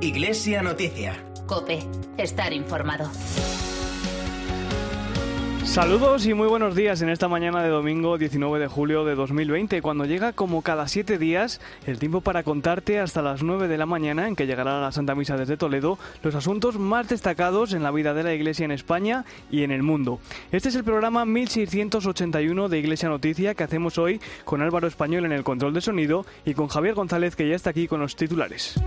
Iglesia Noticia. Cope, estar informado. Saludos y muy buenos días en esta mañana de domingo 19 de julio de 2020, cuando llega como cada siete días el tiempo para contarte hasta las 9 de la mañana en que llegará la Santa Misa desde Toledo los asuntos más destacados en la vida de la Iglesia en España y en el mundo. Este es el programa 1681 de Iglesia Noticia que hacemos hoy con Álvaro Español en el control de sonido y con Javier González que ya está aquí con los titulares.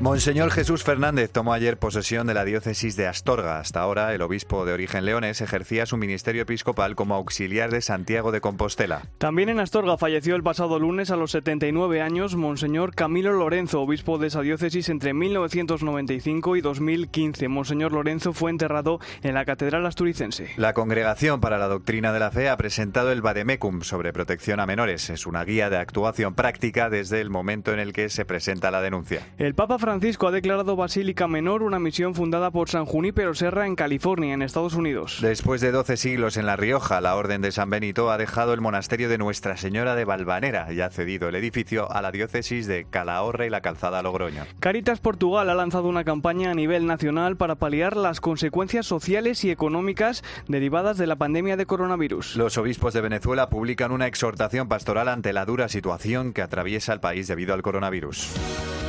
Monseñor Jesús Fernández tomó ayer posesión de la diócesis de Astorga. Hasta ahora, el obispo de origen leones ejercía su ministerio episcopal como auxiliar de Santiago de Compostela. También en Astorga falleció el pasado lunes a los 79 años Monseñor Camilo Lorenzo, obispo de esa diócesis entre 1995 y 2015. Monseñor Lorenzo fue enterrado en la Catedral Asturicense. La Congregación para la Doctrina de la Fe ha presentado el Vademecum sobre protección a menores. Es una guía de actuación práctica desde el momento en el que se presenta la denuncia. El Papa Francisco ha declarado Basílica Menor una misión fundada por San Junípero Serra en California, en Estados Unidos. Después de 12 siglos en La Rioja, la Orden de San Benito ha dejado el monasterio de Nuestra Señora de Valvanera y ha cedido el edificio a la diócesis de Calahorra y la Calzada Logroño. Caritas Portugal ha lanzado una campaña a nivel nacional para paliar las consecuencias sociales y económicas derivadas de la pandemia de coronavirus. Los obispos de Venezuela publican una exhortación pastoral ante la dura situación que atraviesa el país debido al coronavirus.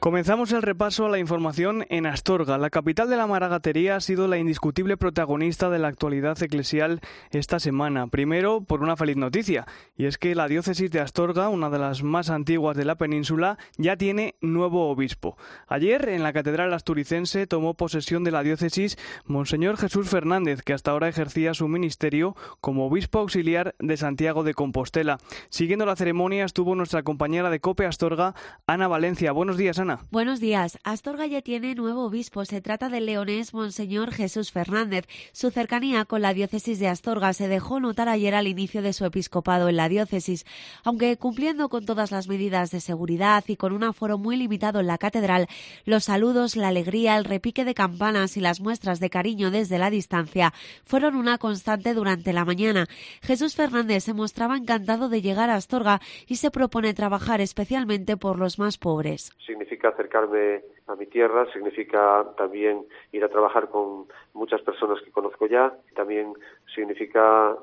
Comenzamos el repaso a la información en Astorga. La capital de la maragatería ha sido la indiscutible protagonista de la actualidad eclesial esta semana. Primero, por una feliz noticia, y es que la diócesis de Astorga, una de las más antiguas de la península, ya tiene nuevo obispo. Ayer, en la catedral asturicense, tomó posesión de la diócesis Monseñor Jesús Fernández, que hasta ahora ejercía su ministerio como obispo auxiliar de Santiago de Compostela. Siguiendo la ceremonia estuvo nuestra compañera de COPE Astorga, Ana Valencia. Buenos días, Ana. Buenos días. Astorga ya tiene nuevo obispo. Se trata del leonés Monseñor Jesús Fernández. Su cercanía con la diócesis de Astorga se dejó notar ayer al inicio de su episcopado en la diócesis. Aunque cumpliendo con todas las medidas de seguridad y con un aforo muy limitado en la catedral, los saludos, la alegría, el repique de campanas y las muestras de cariño desde la distancia fueron una constante durante la mañana. Jesús Fernández se mostraba encantado de llegar a Astorga y se propone trabajar especialmente por los más pobres significa acercarme a mi tierra, significa también ir a trabajar con muchas personas que conozco ya, también significa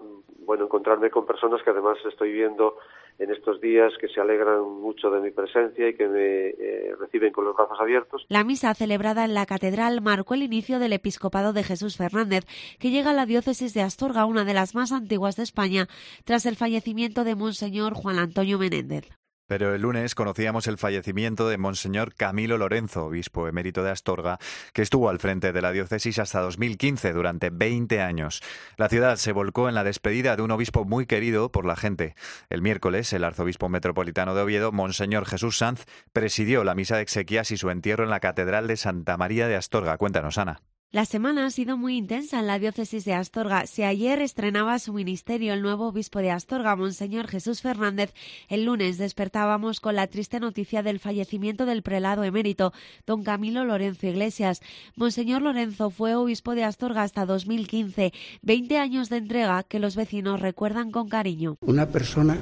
bueno encontrarme con personas que además estoy viendo en estos días que se alegran mucho de mi presencia y que me eh, reciben con los brazos abiertos. La misa celebrada en la catedral marcó el inicio del episcopado de Jesús Fernández, que llega a la diócesis de Astorga, una de las más antiguas de España, tras el fallecimiento de Monseñor Juan Antonio Menéndez. Pero el lunes conocíamos el fallecimiento de Monseñor Camilo Lorenzo, obispo emérito de Astorga, que estuvo al frente de la diócesis hasta 2015, durante 20 años. La ciudad se volcó en la despedida de un obispo muy querido por la gente. El miércoles, el arzobispo metropolitano de Oviedo, Monseñor Jesús Sanz, presidió la misa de exequias y su entierro en la Catedral de Santa María de Astorga. Cuéntanos, Ana. La semana ha sido muy intensa en la diócesis de Astorga. Si ayer estrenaba su ministerio el nuevo obispo de Astorga, Monseñor Jesús Fernández, el lunes despertábamos con la triste noticia del fallecimiento del prelado emérito, don Camilo Lorenzo Iglesias. Monseñor Lorenzo fue obispo de Astorga hasta 2015, 20 años de entrega que los vecinos recuerdan con cariño. Una persona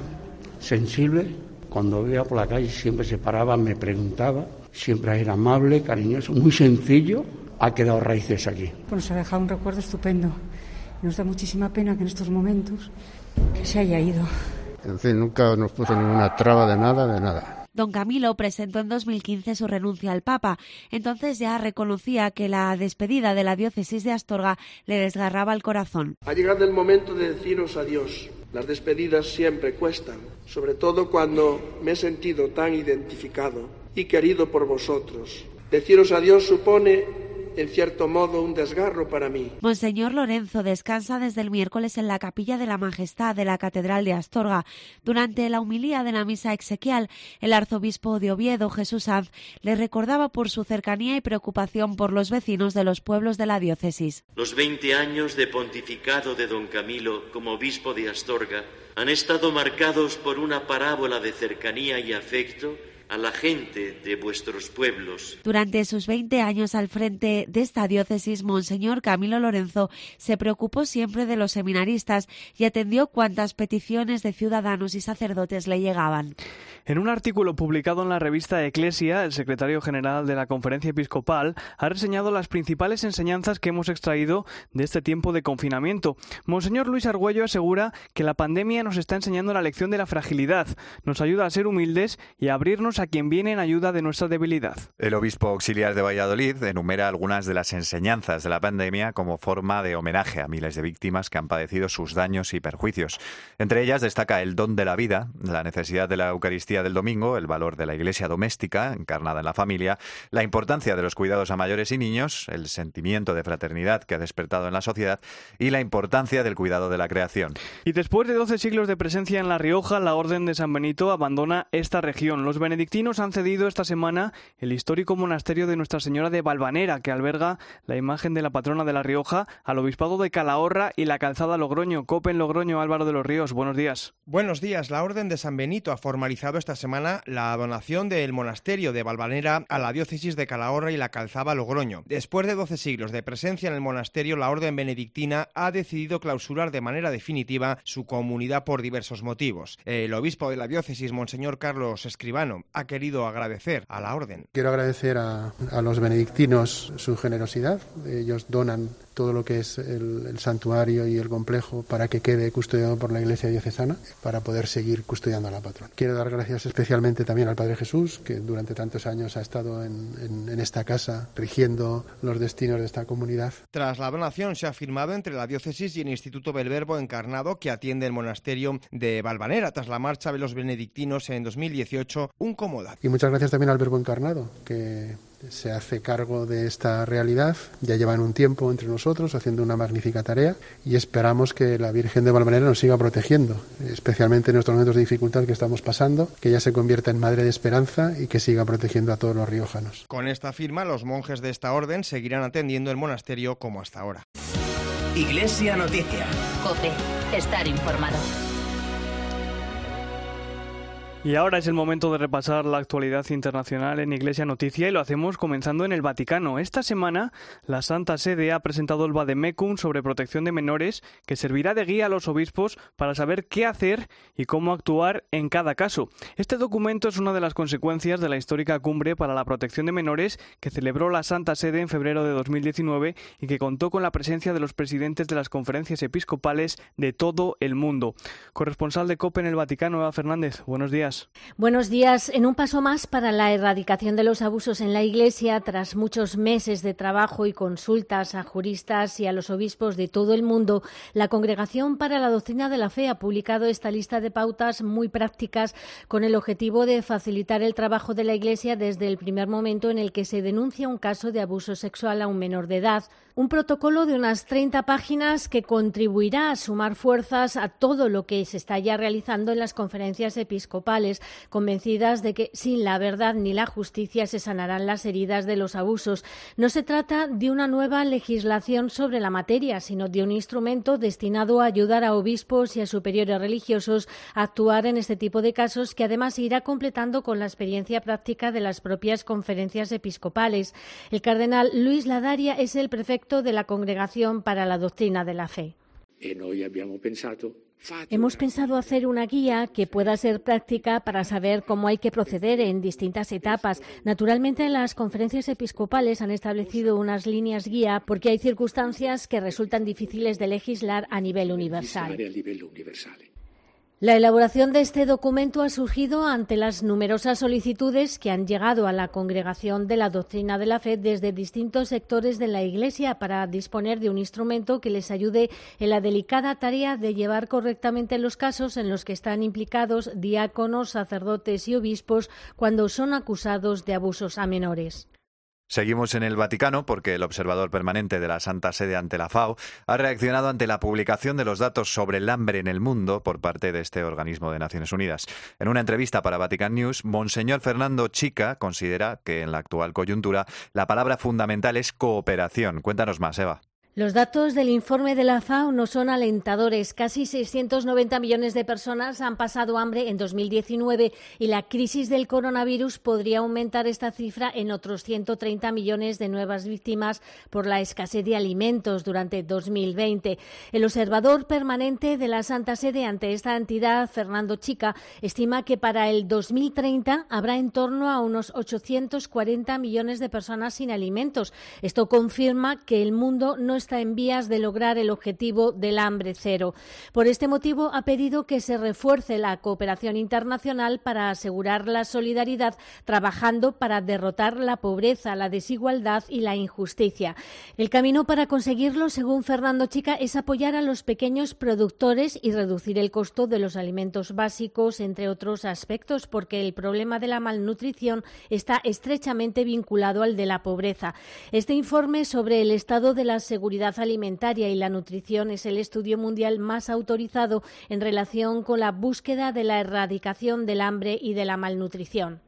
sensible, cuando veía por la calle siempre se paraba, me preguntaba, siempre era amable, cariñoso, muy sencillo ha quedado raíces aquí. Bueno, se ha dejado un recuerdo estupendo. Nos da muchísima pena que en estos momentos que se haya ido. En fin, nunca nos puso ninguna traba de nada, de nada. Don Camilo presentó en 2015 su renuncia al Papa. Entonces ya reconocía que la despedida de la diócesis de Astorga le desgarraba el corazón. Ha llegado el momento de deciros adiós. Las despedidas siempre cuestan, sobre todo cuando me he sentido tan identificado y querido por vosotros. Deciros adiós supone en cierto modo, un desgarro para mí. Monseñor Lorenzo descansa desde el miércoles en la capilla de la Majestad de la Catedral de Astorga. Durante la humilía de la misa exequial, el arzobispo de Oviedo, Jesús Sanz, le recordaba por su cercanía y preocupación por los vecinos de los pueblos de la diócesis. Los 20 años de pontificado de don Camilo como obispo de Astorga han estado marcados por una parábola de cercanía y afecto a la gente de vuestros pueblos. Durante sus 20 años al frente de esta diócesis, Monseñor Camilo Lorenzo se preocupó siempre de los seminaristas y atendió cuantas peticiones de ciudadanos y sacerdotes le llegaban. En un artículo publicado en la revista Eclesia, el secretario general de la Conferencia Episcopal ha reseñado las principales enseñanzas que hemos extraído de este tiempo de confinamiento. Monseñor Luis Argüello asegura que la pandemia nos está enseñando la lección de la fragilidad, nos ayuda a ser humildes y a abrirnos a quien viene en ayuda de nuestra debilidad. El obispo auxiliar de Valladolid enumera algunas de las enseñanzas de la pandemia como forma de homenaje a miles de víctimas que han padecido sus daños y perjuicios. Entre ellas destaca el don de la vida, la necesidad de la Eucaristía del domingo, el valor de la iglesia doméstica, encarnada en la familia, la importancia de los cuidados a mayores y niños, el sentimiento de fraternidad que ha despertado en la sociedad y la importancia del cuidado de la creación. Y después de 12 siglos de presencia en La Rioja, la Orden de San Benito abandona esta región. Los benedictinos han cedido esta semana el histórico monasterio de Nuestra Señora de Valvanera, que alberga la imagen de la patrona de La Rioja, al obispado de Calahorra y la calzada Logroño. Copen Logroño, Álvaro de los Ríos. Buenos días. Buenos días. La Orden de San Benito ha formalizado esta semana la donación del monasterio de Valvanera a la diócesis de Calahorra y la calzada Logroño. Después de 12 siglos de presencia en el monasterio, la Orden benedictina ha decidido clausurar de manera definitiva su comunidad por diversos motivos. El obispo de la diócesis, Monseñor Carlos Escribano, ha querido agradecer a la Orden. Quiero agradecer a, a los benedictinos su generosidad. Ellos donan todo lo que es el, el, santuario y el complejo para que quede custodiado por la Iglesia diocesana, para poder seguir custodiando a la patrona. Quiero dar gracias especialmente también al Padre Jesús, que durante tantos años ha estado en, en, en esta casa rigiendo los destinos de esta comunidad. Tras la donación se ha firmado entre la diócesis y el Instituto Belverbo Encarnado, que atiende el monasterio de Valvanera, tras la marcha de los benedictinos en 2018, un comodato. Y muchas gracias también al Verbo Encarnado, que se hace cargo de esta realidad. Ya llevan un tiempo entre nosotros haciendo una magnífica tarea y esperamos que la Virgen de Valvanera nos siga protegiendo, especialmente en estos momentos de dificultad que estamos pasando, que ella se convierta en madre de esperanza y que siga protegiendo a todos los riojanos. Con esta firma, los monjes de esta orden seguirán atendiendo el monasterio como hasta ahora. Iglesia Noticia. Cope, estar informado. Y ahora es el momento de repasar la actualidad internacional en Iglesia Noticia y lo hacemos comenzando en el Vaticano. Esta semana la Santa Sede ha presentado el Vademecum sobre protección de menores que servirá de guía a los obispos para saber qué hacer y cómo actuar en cada caso. Este documento es una de las consecuencias de la histórica cumbre para la protección de menores que celebró la Santa Sede en febrero de 2019 y que contó con la presencia de los presidentes de las conferencias episcopales de todo el mundo. Corresponsal de COPE en el Vaticano, Eva Fernández. Buenos días. Buenos días. En un paso más para la erradicación de los abusos en la Iglesia, tras muchos meses de trabajo y consultas a juristas y a los obispos de todo el mundo, la Congregación para la Doctrina de la Fe ha publicado esta lista de pautas muy prácticas con el objetivo de facilitar el trabajo de la Iglesia desde el primer momento en el que se denuncia un caso de abuso sexual a un menor de edad. Un protocolo de unas 30 páginas que contribuirá a sumar fuerzas a todo lo que se está ya realizando en las conferencias episcopales, convencidas de que sin la verdad ni la justicia se sanarán las heridas de los abusos. No se trata de una nueva legislación sobre la materia, sino de un instrumento destinado a ayudar a obispos y a superiores religiosos a actuar en este tipo de casos que además irá completando con la experiencia práctica de las propias conferencias episcopales. El cardenal Luis Ladaria es el prefecto de la Congregación para la Doctrina de la Fe. Hemos pensado hacer una guía que pueda ser práctica para saber cómo hay que proceder en distintas etapas. Naturalmente, las conferencias episcopales han establecido unas líneas guía porque hay circunstancias que resultan difíciles de legislar a nivel universal. La elaboración de este documento ha surgido ante las numerosas solicitudes que han llegado a la Congregación de la Doctrina de la Fe desde distintos sectores de la Iglesia para disponer de un instrumento que les ayude en la delicada tarea de llevar correctamente los casos en los que están implicados diáconos, sacerdotes y obispos cuando son acusados de abusos a menores. Seguimos en el Vaticano porque el observador permanente de la Santa Sede ante la FAO ha reaccionado ante la publicación de los datos sobre el hambre en el mundo por parte de este organismo de Naciones Unidas. En una entrevista para Vatican News, Monseñor Fernando Chica considera que en la actual coyuntura la palabra fundamental es cooperación. Cuéntanos más, Eva. Los datos del informe de la FAO no son alentadores. Casi 690 millones de personas han pasado hambre en 2019 y la crisis del coronavirus podría aumentar esta cifra en otros 130 millones de nuevas víctimas por la escasez de alimentos durante 2020. El observador permanente de la Santa Sede ante esta entidad, Fernando Chica, estima que para el 2030 habrá en torno a unos 840 millones de personas sin alimentos. Esto confirma que el mundo no está en vías de lograr el objetivo del hambre cero. Por este motivo, ha pedido que se refuerce la cooperación internacional para asegurar la solidaridad, trabajando para derrotar la pobreza, la desigualdad y la injusticia. El camino para conseguirlo, según Fernando Chica, es apoyar a los pequeños productores y reducir el costo de los alimentos básicos, entre otros aspectos, porque el problema de la malnutrición está estrechamente vinculado al de la pobreza. Este informe sobre el estado de la seguridad seguridad alimentaria y la nutrición es el estudio mundial más autorizado en relación con la búsqueda de la erradicación del hambre y de la malnutrición.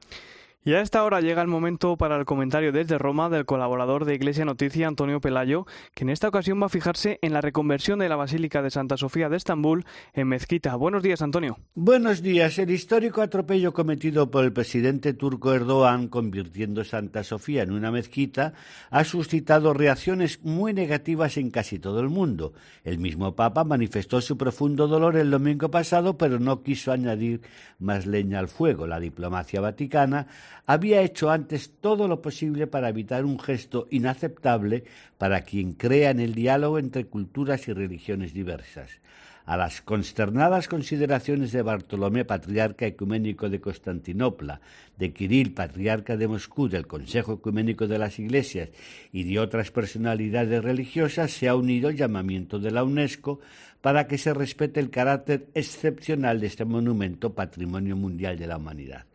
Y a esta hora llega el momento para el comentario desde Roma del colaborador de Iglesia Noticia, Antonio Pelayo, que en esta ocasión va a fijarse en la reconversión de la Basílica de Santa Sofía de Estambul en mezquita. Buenos días, Antonio. Buenos días. El histórico atropello cometido por el presidente turco Erdogan, convirtiendo Santa Sofía en una mezquita, ha suscitado reacciones muy negativas en casi todo el mundo. El mismo Papa manifestó su profundo dolor el domingo pasado, pero no quiso añadir más leña al fuego. La diplomacia vaticana había hecho antes todo lo posible para evitar un gesto inaceptable para quien crea en el diálogo entre culturas y religiones diversas. A las consternadas consideraciones de Bartolomé, patriarca ecuménico de Constantinopla, de Kirill, patriarca de Moscú, del Consejo Ecuménico de las Iglesias y de otras personalidades religiosas, se ha unido el llamamiento de la UNESCO para que se respete el carácter excepcional de este monumento Patrimonio Mundial de la Humanidad.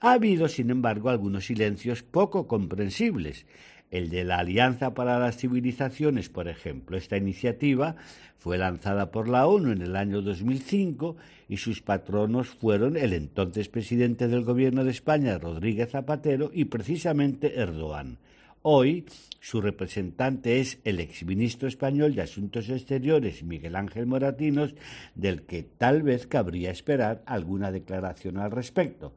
Ha habido, sin embargo, algunos silencios poco comprensibles. El de la Alianza para las Civilizaciones, por ejemplo. Esta iniciativa fue lanzada por la ONU en el año 2005 y sus patronos fueron el entonces presidente del Gobierno de España, Rodríguez Zapatero, y precisamente Erdogan. Hoy su representante es el exministro español de Asuntos Exteriores, Miguel Ángel Moratinos, del que tal vez cabría esperar alguna declaración al respecto.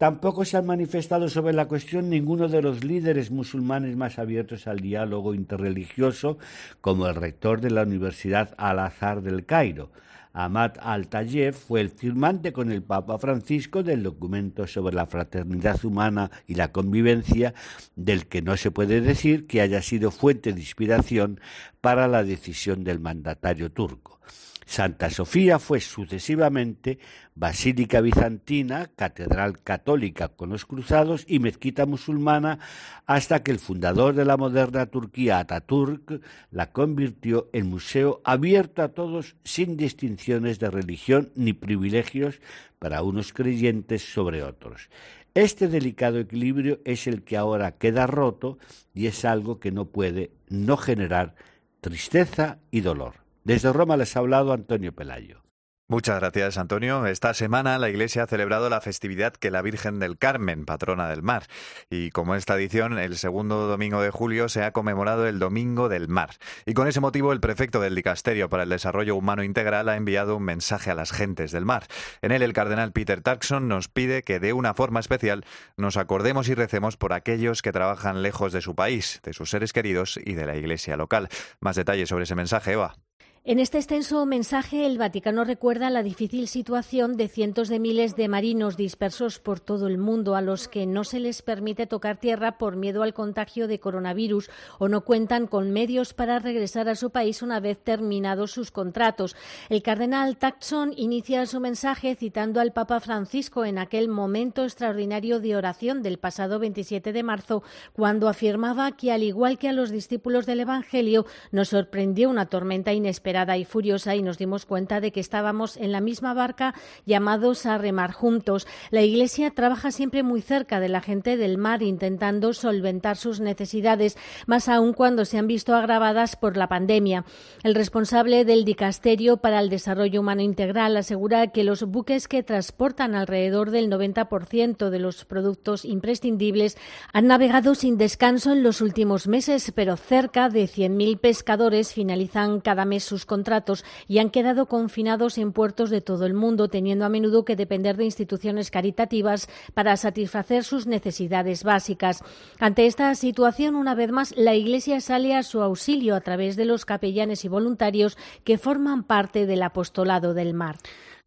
Tampoco se han manifestado sobre la cuestión ninguno de los líderes musulmanes más abiertos al diálogo interreligioso, como el rector de la Universidad Al-Azhar del Cairo. Ahmad Al-Tayeb fue el firmante con el Papa Francisco del documento sobre la fraternidad humana y la convivencia, del que no se puede decir que haya sido fuente de inspiración para la decisión del mandatario turco. Santa Sofía fue sucesivamente basílica bizantina, catedral católica con los cruzados y mezquita musulmana hasta que el fundador de la moderna Turquía, Ataturk, la convirtió en museo abierto a todos sin distinciones de religión ni privilegios para unos creyentes sobre otros. Este delicado equilibrio es el que ahora queda roto y es algo que no puede no generar tristeza y dolor. Desde Roma les ha hablado Antonio Pelayo. Muchas gracias, Antonio. Esta semana la Iglesia ha celebrado la festividad que la Virgen del Carmen, patrona del mar. Y como esta edición, el segundo domingo de julio se ha conmemorado el Domingo del Mar. Y con ese motivo, el prefecto del Dicasterio para el Desarrollo Humano Integral ha enviado un mensaje a las gentes del mar. En él, el cardenal Peter Tarkson nos pide que de una forma especial nos acordemos y recemos por aquellos que trabajan lejos de su país, de sus seres queridos y de la Iglesia local. Más detalles sobre ese mensaje, Eva. En este extenso mensaje, el Vaticano recuerda la difícil situación de cientos de miles de marinos dispersos por todo el mundo a los que no se les permite tocar tierra por miedo al contagio de coronavirus o no cuentan con medios para regresar a su país una vez terminados sus contratos. El cardenal Taxon inicia su mensaje citando al Papa Francisco en aquel momento extraordinario de oración del pasado 27 de marzo, cuando afirmaba que, al igual que a los discípulos del Evangelio, nos sorprendió una tormenta inesperada desesperada y furiosa y nos dimos cuenta de que estábamos en la misma barca llamados a remar juntos. La Iglesia trabaja siempre muy cerca de la gente del mar intentando solventar sus necesidades, más aún cuando se han visto agravadas por la pandemia. El responsable del Dicasterio para el Desarrollo Humano Integral asegura que los buques que transportan alrededor del 90% de los productos imprescindibles han navegado sin descanso en los últimos meses, pero cerca de 100.000 pescadores finalizan cada mes sus contratos y han quedado confinados en puertos de todo el mundo, teniendo a menudo que depender de instituciones caritativas para satisfacer sus necesidades básicas. Ante esta situación, una vez más, la Iglesia sale a su auxilio a través de los capellanes y voluntarios que forman parte del apostolado del mar.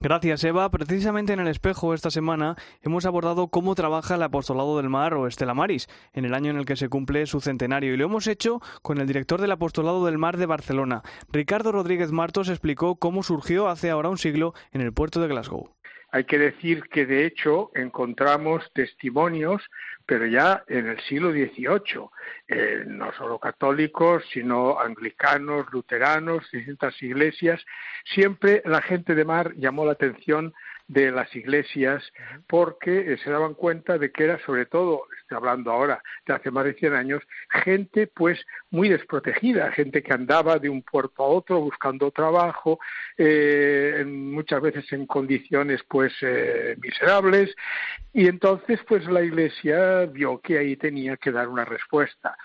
Gracias, Eva. Precisamente en el espejo esta semana hemos abordado cómo trabaja el Apostolado del Mar o Estela Maris en el año en el que se cumple su centenario y lo hemos hecho con el director del Apostolado del Mar de Barcelona. Ricardo Rodríguez Martos explicó cómo surgió hace ahora un siglo en el puerto de Glasgow. Hay que decir que de hecho encontramos testimonios pero ya en el siglo XVIII, eh, no solo católicos, sino anglicanos, luteranos, distintas iglesias, siempre la gente de mar llamó la atención de las iglesias porque eh, se daban cuenta de que era sobre todo, estoy hablando ahora de hace más de 100 años, gente pues muy desprotegida, gente que andaba de un puerto a otro buscando trabajo, eh, muchas veces en condiciones pues eh, miserables y entonces pues la iglesia vio que ahí tenía que dar una respuesta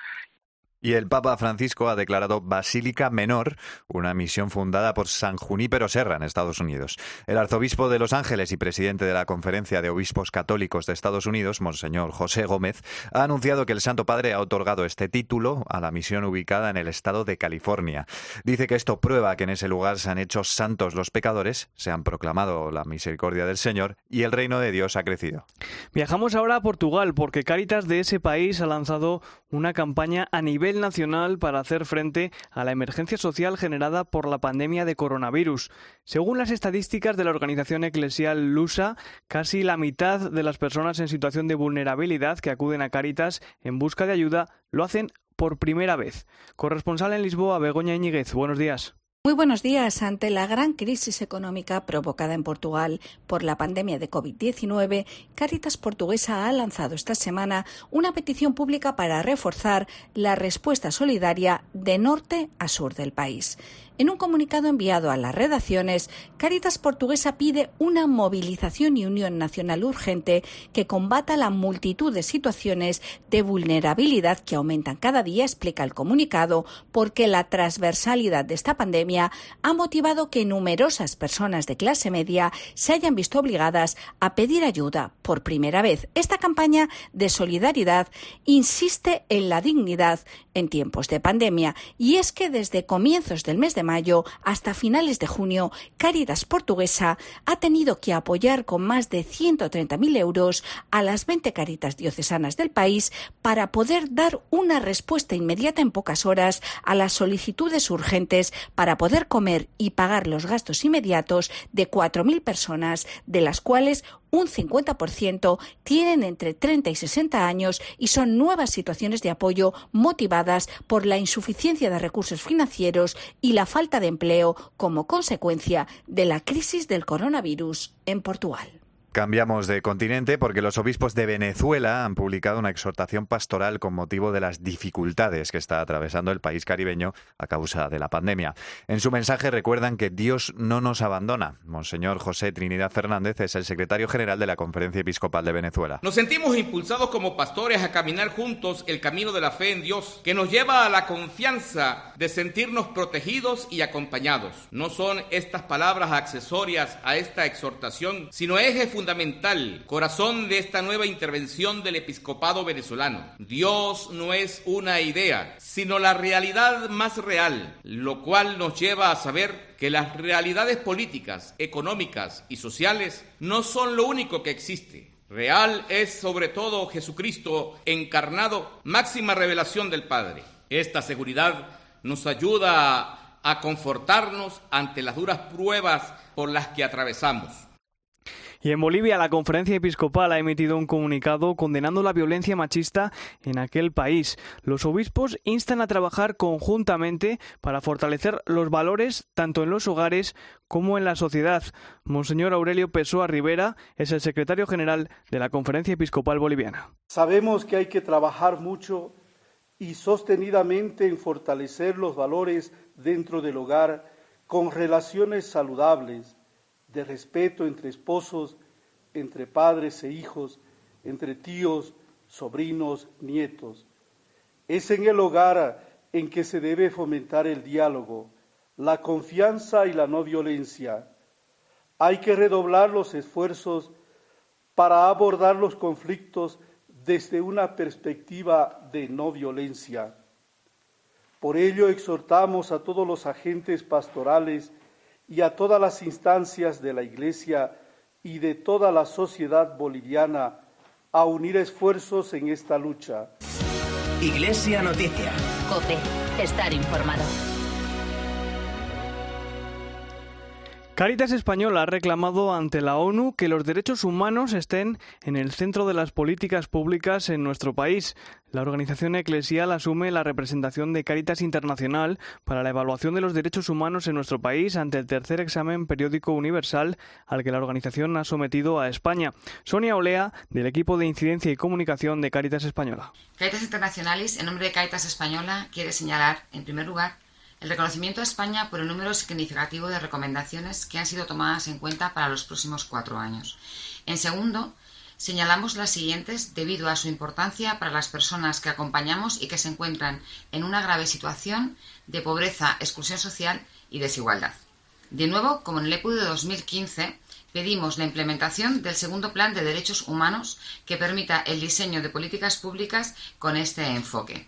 y el Papa Francisco ha declarado Basílica Menor, una misión fundada por San Junípero Serra en Estados Unidos. El arzobispo de Los Ángeles y presidente de la Conferencia de Obispos Católicos de Estados Unidos, Monseñor José Gómez, ha anunciado que el Santo Padre ha otorgado este título a la misión ubicada en el estado de California. Dice que esto prueba que en ese lugar se han hecho santos los pecadores, se han proclamado la misericordia del Señor y el reino de Dios ha crecido. Viajamos ahora a Portugal porque Cáritas de ese país ha lanzado una campaña a nivel nacional para hacer frente a la emergencia social generada por la pandemia de coronavirus. Según las estadísticas de la organización eclesial Lusa, casi la mitad de las personas en situación de vulnerabilidad que acuden a Caritas en busca de ayuda lo hacen por primera vez. Corresponsal en Lisboa, Begoña Iñiguez. Buenos días. Muy buenos días. Ante la gran crisis económica provocada en Portugal por la pandemia de COVID-19, Caritas Portuguesa ha lanzado esta semana una petición pública para reforzar la respuesta solidaria de norte a sur del país. En un comunicado enviado a las redacciones, Caritas Portuguesa pide una movilización y unión nacional urgente que combata la multitud de situaciones de vulnerabilidad que aumentan cada día, explica el comunicado, porque la transversalidad de esta pandemia ha motivado que numerosas personas de clase media se hayan visto obligadas a pedir ayuda por primera vez. Esta campaña de solidaridad insiste en la dignidad en tiempos de pandemia y es que desde comienzos del mes de mayo hasta finales de junio, Caritas Portuguesa ha tenido que apoyar con más de 130.000 euros a las 20 caritas diocesanas del país para poder dar una respuesta inmediata en pocas horas a las solicitudes urgentes para poder comer y pagar los gastos inmediatos de 4.000 personas, de las cuales un 50% tienen entre 30 y 60 años y son nuevas situaciones de apoyo motivadas por la insuficiencia de recursos financieros y la falta de empleo como consecuencia de la crisis del coronavirus en Portugal. Cambiamos de continente porque los obispos de Venezuela han publicado una exhortación pastoral con motivo de las dificultades que está atravesando el país caribeño a causa de la pandemia. En su mensaje recuerdan que Dios no nos abandona. Monseñor José Trinidad Fernández es el secretario general de la Conferencia Episcopal de Venezuela. Nos sentimos impulsados como pastores a caminar juntos el camino de la fe en Dios, que nos lleva a la confianza de sentirnos protegidos y acompañados. No son estas palabras accesorias a esta exhortación, sino eje fundamental corazón de esta nueva intervención del episcopado venezolano. Dios no es una idea, sino la realidad más real, lo cual nos lleva a saber que las realidades políticas, económicas y sociales no son lo único que existe. Real es sobre todo Jesucristo encarnado, máxima revelación del Padre. Esta seguridad nos ayuda a confortarnos ante las duras pruebas por las que atravesamos. Y en Bolivia, la conferencia episcopal ha emitido un comunicado condenando la violencia machista en aquel país. Los obispos instan a trabajar conjuntamente para fortalecer los valores tanto en los hogares como en la sociedad. Monseñor Aurelio Pessoa Rivera es el secretario general de la conferencia episcopal boliviana. Sabemos que hay que trabajar mucho y sostenidamente en fortalecer los valores dentro del hogar con relaciones saludables de respeto entre esposos, entre padres e hijos, entre tíos, sobrinos, nietos. Es en el hogar en que se debe fomentar el diálogo, la confianza y la no violencia. Hay que redoblar los esfuerzos para abordar los conflictos desde una perspectiva de no violencia. Por ello exhortamos a todos los agentes pastorales y a todas las instancias de la Iglesia y de toda la sociedad boliviana a unir esfuerzos en esta lucha. Iglesia Noticia. COPE. Estar informado. Caritas Española ha reclamado ante la ONU que los derechos humanos estén en el centro de las políticas públicas en nuestro país. La organización eclesial asume la representación de Caritas Internacional para la evaluación de los derechos humanos en nuestro país ante el tercer examen periódico universal al que la organización ha sometido a España. Sonia Olea, del equipo de incidencia y comunicación de Caritas Española. Caritas Internacionales, en nombre de Caritas Española, quiere señalar, en primer lugar, el reconocimiento a España por el número significativo de recomendaciones que han sido tomadas en cuenta para los próximos cuatro años. En segundo, señalamos las siguientes debido a su importancia para las personas que acompañamos y que se encuentran en una grave situación de pobreza, exclusión social y desigualdad. De nuevo, como en el EPU de 2015, pedimos la implementación del segundo plan de derechos humanos que permita el diseño de políticas públicas con este enfoque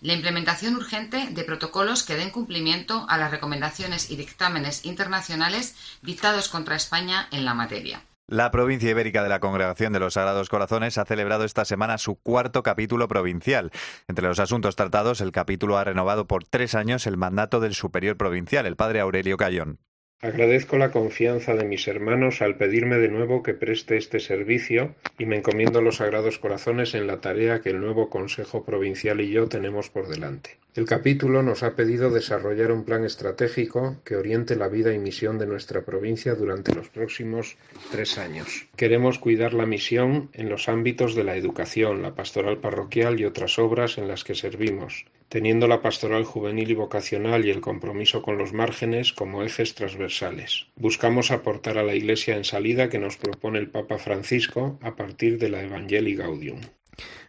la implementación urgente de protocolos que den cumplimiento a las recomendaciones y dictámenes internacionales dictados contra España en la materia. La provincia ibérica de la Congregación de los Sagrados Corazones ha celebrado esta semana su cuarto capítulo provincial. Entre los asuntos tratados, el capítulo ha renovado por tres años el mandato del superior provincial, el padre Aurelio Cayón. Agradezco la confianza de mis hermanos al pedirme de nuevo que preste este servicio y me encomiendo los Sagrados Corazones en la tarea que el nuevo Consejo Provincial y yo tenemos por delante. El capítulo nos ha pedido desarrollar un plan estratégico que oriente la vida y misión de nuestra provincia durante los próximos tres años. Queremos cuidar la misión en los ámbitos de la educación, la pastoral parroquial y otras obras en las que servimos, teniendo la pastoral juvenil y vocacional y el compromiso con los márgenes como ejes transversales. Buscamos aportar a la Iglesia en salida que nos propone el Papa Francisco a partir de la Evangelii Gaudium.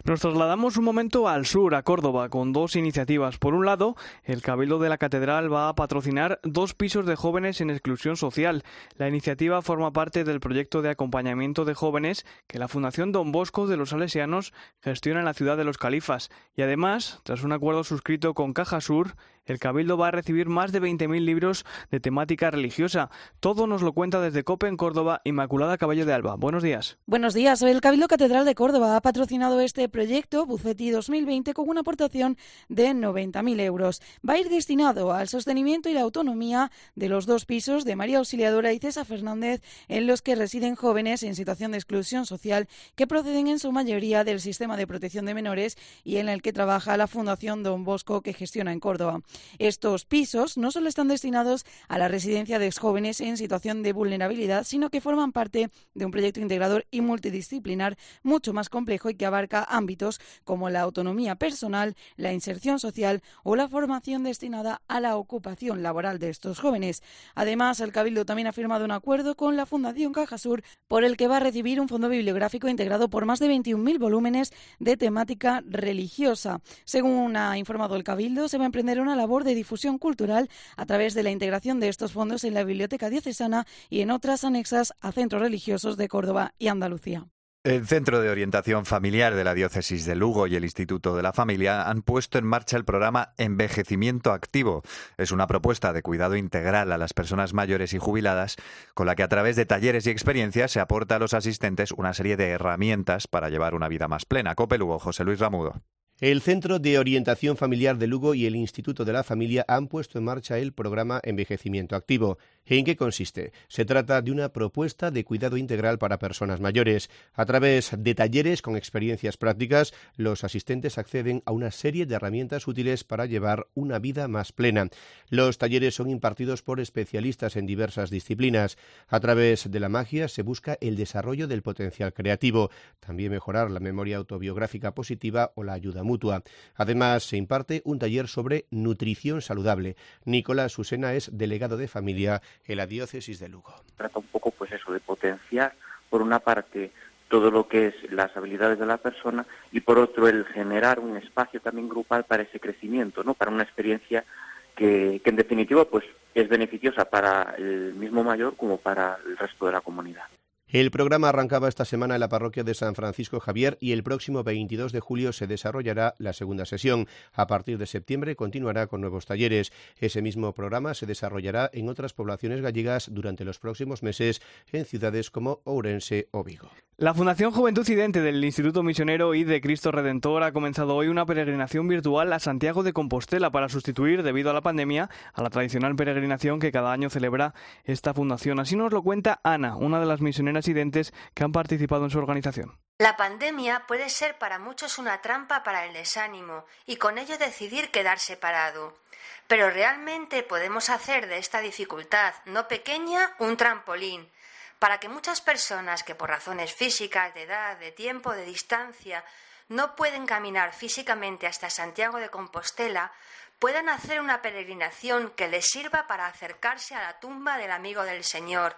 Nos trasladamos un momento al sur, a Córdoba, con dos iniciativas. Por un lado, el Cabildo de la Catedral va a patrocinar dos pisos de jóvenes en exclusión social. La iniciativa forma parte del proyecto de acompañamiento de jóvenes que la Fundación Don Bosco de los Salesianos gestiona en la ciudad de los Califas. Y además, tras un acuerdo suscrito con Caja Sur, el Cabildo va a recibir más de 20.000 libros de temática religiosa. Todo nos lo cuenta desde COPE en Córdoba, Inmaculada Caballo de Alba. Buenos días. Buenos días. El Cabildo Catedral de Córdoba ha patrocinado este proyecto Buceti 2020 con una aportación de 90.000 euros. Va a ir destinado al sostenimiento y la autonomía de los dos pisos de María Auxiliadora y César Fernández en los que residen jóvenes en situación de exclusión social que proceden en su mayoría del sistema de protección de menores y en el que trabaja la Fundación Don Bosco que gestiona en Córdoba. Estos pisos no solo están destinados a la residencia de jóvenes en situación de vulnerabilidad, sino que forman parte de un proyecto integrador y multidisciplinar mucho más complejo y que abarca ámbitos como la autonomía personal, la inserción social o la formación destinada a la ocupación laboral de estos jóvenes. Además, el Cabildo también ha firmado un acuerdo con la Fundación Cajasur por el que va a recibir un fondo bibliográfico integrado por más de 21.000 volúmenes de temática religiosa. Según ha informado el Cabildo, se va a emprender una labor de difusión cultural a través de la integración de estos fondos en la Biblioteca Diocesana y en otras anexas a centros religiosos de Córdoba y Andalucía. El Centro de Orientación Familiar de la Diócesis de Lugo y el Instituto de la Familia han puesto en marcha el programa Envejecimiento Activo. Es una propuesta de cuidado integral a las personas mayores y jubiladas, con la que a través de talleres y experiencias se aporta a los asistentes una serie de herramientas para llevar una vida más plena. Cope Lugo, José Luis Ramudo. El Centro de Orientación Familiar de Lugo y el Instituto de la Familia han puesto en marcha el programa Envejecimiento Activo. ¿En qué consiste? Se trata de una propuesta de cuidado integral para personas mayores. A través de talleres con experiencias prácticas, los asistentes acceden a una serie de herramientas útiles para llevar una vida más plena. Los talleres son impartidos por especialistas en diversas disciplinas. A través de la magia se busca el desarrollo del potencial creativo, también mejorar la memoria autobiográfica positiva o la ayuda mutua. Además, se imparte un taller sobre nutrición saludable. Nicolás Susena es delegado de familia en la diócesis de Lugo. Trata un poco pues eso de potenciar por una parte todo lo que es las habilidades de la persona y por otro el generar un espacio también grupal para ese crecimiento, ¿no? Para una experiencia que, que en definitiva pues es beneficiosa para el mismo mayor como para el resto de la comunidad. El programa arrancaba esta semana en la parroquia de San Francisco Javier y el próximo 22 de julio se desarrollará la segunda sesión. A partir de septiembre continuará con nuevos talleres. Ese mismo programa se desarrollará en otras poblaciones gallegas durante los próximos meses en ciudades como Ourense o Vigo. La Fundación Juventud Cidente del Instituto Misionero y de Cristo Redentor ha comenzado hoy una peregrinación virtual a Santiago de Compostela para sustituir, debido a la pandemia, a la tradicional peregrinación que cada año celebra esta fundación. Así nos lo cuenta Ana, una de las misioneras identes que han participado en su organización. La pandemia puede ser para muchos una trampa para el desánimo y con ello decidir quedarse parado. Pero realmente podemos hacer de esta dificultad no pequeña un trampolín para que muchas personas que por razones físicas, de edad, de tiempo, de distancia, no pueden caminar físicamente hasta Santiago de Compostela, puedan hacer una peregrinación que les sirva para acercarse a la tumba del amigo del Señor,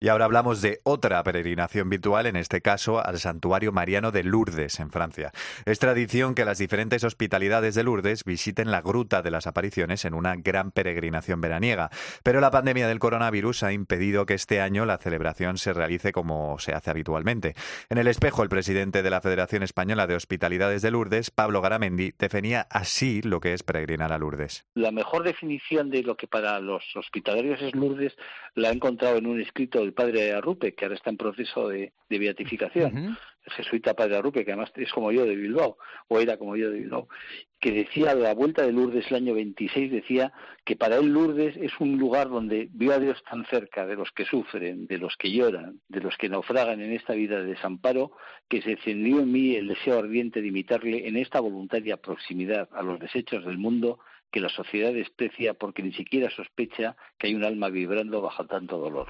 y ahora hablamos de otra peregrinación virtual, en este caso al Santuario Mariano de Lourdes, en Francia. Es tradición que las diferentes hospitalidades de Lourdes visiten la Gruta de las Apariciones en una gran peregrinación veraniega. Pero la pandemia del coronavirus ha impedido que este año la celebración se realice como se hace habitualmente. En el espejo, el presidente de la Federación Española de Hospitalidades de Lourdes, Pablo Garamendi, definía así lo que es peregrinar a Lourdes. La mejor definición de lo que para los hospitalarios es Lourdes la ha encontrado en un escrito el padre Arrupe, que ahora está en proceso de, beatificación, el jesuita padre Arrupe, que además es como yo de Bilbao, o era como yo de Bilbao, que decía a la vuelta de Lourdes el año 26, decía que para él Lourdes es un lugar donde vio a Dios tan cerca de los que sufren, de los que lloran, de los que naufragan en esta vida de desamparo, que se encendió en mí el deseo ardiente de imitarle en esta voluntaria proximidad a los desechos del mundo que la sociedad desprecia porque ni siquiera sospecha que hay un alma vibrando bajo tanto dolor.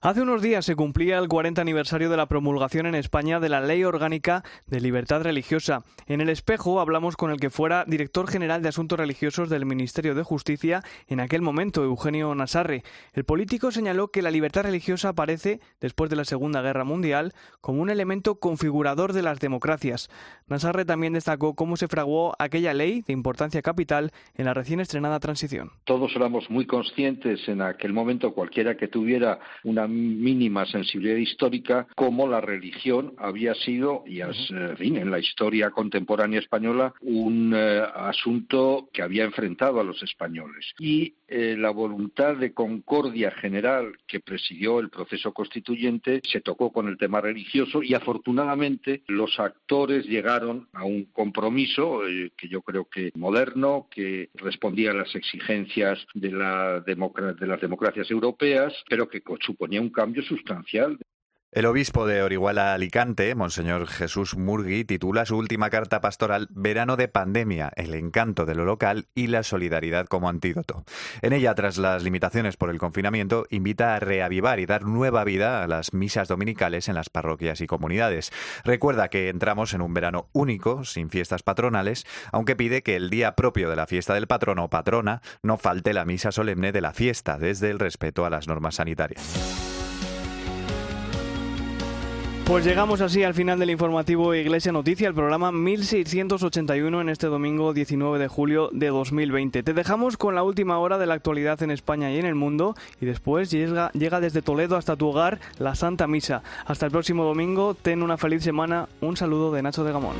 Hace unos días se cumplía el 40 aniversario de la promulgación en España de la Ley Orgánica de Libertad Religiosa. En el espejo hablamos con el que fuera director general de Asuntos Religiosos del Ministerio de Justicia en aquel momento, Eugenio Nasarre. El político señaló que la libertad religiosa aparece, después de la Segunda Guerra Mundial, como un elemento configurador de las democracias. Nasarre también destacó cómo se fraguó aquella ley de importancia capital en la recién estrenada transición. Todos éramos muy conscientes en aquel momento, cualquiera que tuviera una mínima sensibilidad histórica como la religión había sido, y en la historia contemporánea española, un eh, asunto que había enfrentado a los españoles. Y eh, la voluntad de concordia general que presidió el proceso constituyente se tocó con el tema religioso y afortunadamente los actores llegaron a un compromiso eh, que yo creo que moderno, que respondía a las exigencias de, la de las democracias europeas, pero que suponía un cambio sustancial. El obispo de Orihuela Alicante, Monseñor Jesús Murgui, titula su última carta pastoral Verano de pandemia, el encanto de lo local y la solidaridad como antídoto. En ella, tras las limitaciones por el confinamiento, invita a reavivar y dar nueva vida a las misas dominicales en las parroquias y comunidades. Recuerda que entramos en un verano único, sin fiestas patronales, aunque pide que el día propio de la fiesta del patrono o patrona no falte la misa solemne de la fiesta, desde el respeto a las normas sanitarias. Pues llegamos así al final del informativo Iglesia Noticia, el programa 1681 en este domingo 19 de julio de 2020. Te dejamos con la última hora de la actualidad en España y en el mundo y después llega, llega desde Toledo hasta tu hogar la Santa Misa. Hasta el próximo domingo, ten una feliz semana, un saludo de Nacho de Gamón.